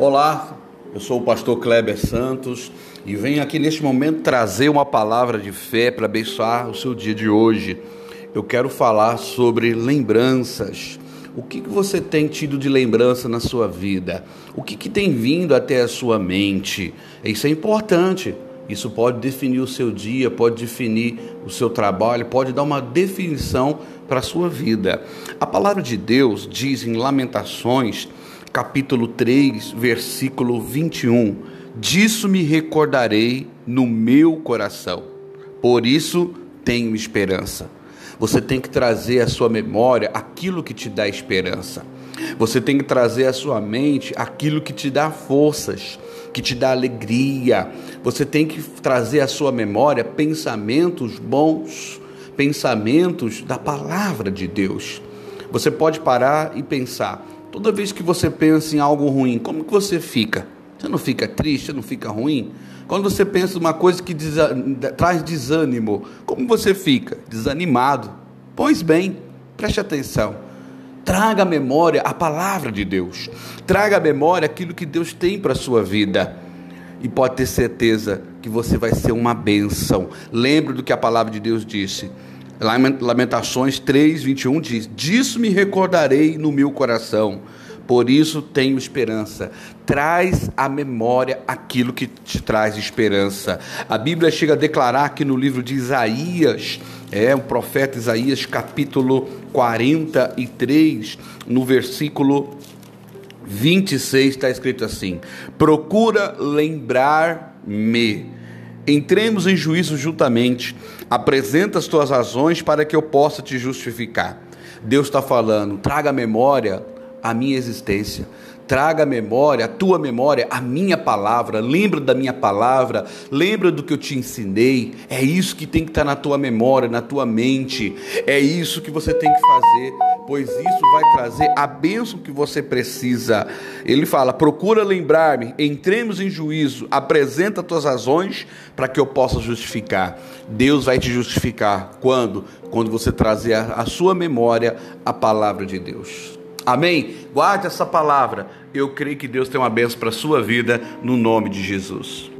Olá, eu sou o pastor Kleber Santos e venho aqui neste momento trazer uma palavra de fé para abençoar o seu dia de hoje. Eu quero falar sobre lembranças. O que, que você tem tido de lembrança na sua vida? O que, que tem vindo até a sua mente? Isso é importante. Isso pode definir o seu dia, pode definir o seu trabalho, pode dar uma definição para a sua vida. A palavra de Deus diz em Lamentações capítulo 3, versículo 21. Disso me recordarei no meu coração. Por isso tenho esperança. Você tem que trazer à sua memória aquilo que te dá esperança. Você tem que trazer à sua mente aquilo que te dá forças, que te dá alegria. Você tem que trazer à sua memória pensamentos bons, pensamentos da palavra de Deus. Você pode parar e pensar: Toda vez que você pensa em algo ruim, como que você fica? Você não fica triste, você não fica ruim? Quando você pensa em uma coisa que desa traz desânimo, como você fica? Desanimado. Pois bem, preste atenção. Traga à memória a palavra de Deus. Traga à memória aquilo que Deus tem para a sua vida. E pode ter certeza que você vai ser uma bênção. Lembre do que a palavra de Deus disse. Lamentações 3, 21 diz: Disso me recordarei no meu coração, por isso tenho esperança. Traz à memória aquilo que te traz esperança. A Bíblia chega a declarar que no livro de Isaías, é o profeta Isaías, capítulo 43, no versículo 26, está escrito assim: Procura lembrar-me Entremos em juízo juntamente. Apresenta as tuas razões para que eu possa te justificar. Deus está falando, traga memória a minha existência. Traga memória, a tua memória, a minha palavra. Lembra da minha palavra, lembra do que eu te ensinei. É isso que tem que estar na tua memória, na tua mente. É isso que você tem que fazer, pois isso vai trazer a bênção que você precisa. Ele fala: procura lembrar-me, entremos em juízo, apresenta tuas razões para que eu possa justificar. Deus vai te justificar quando? Quando você trazer a sua memória a palavra de Deus. Amém? Guarde essa palavra. Eu creio que Deus tem uma bênção para a sua vida, no nome de Jesus.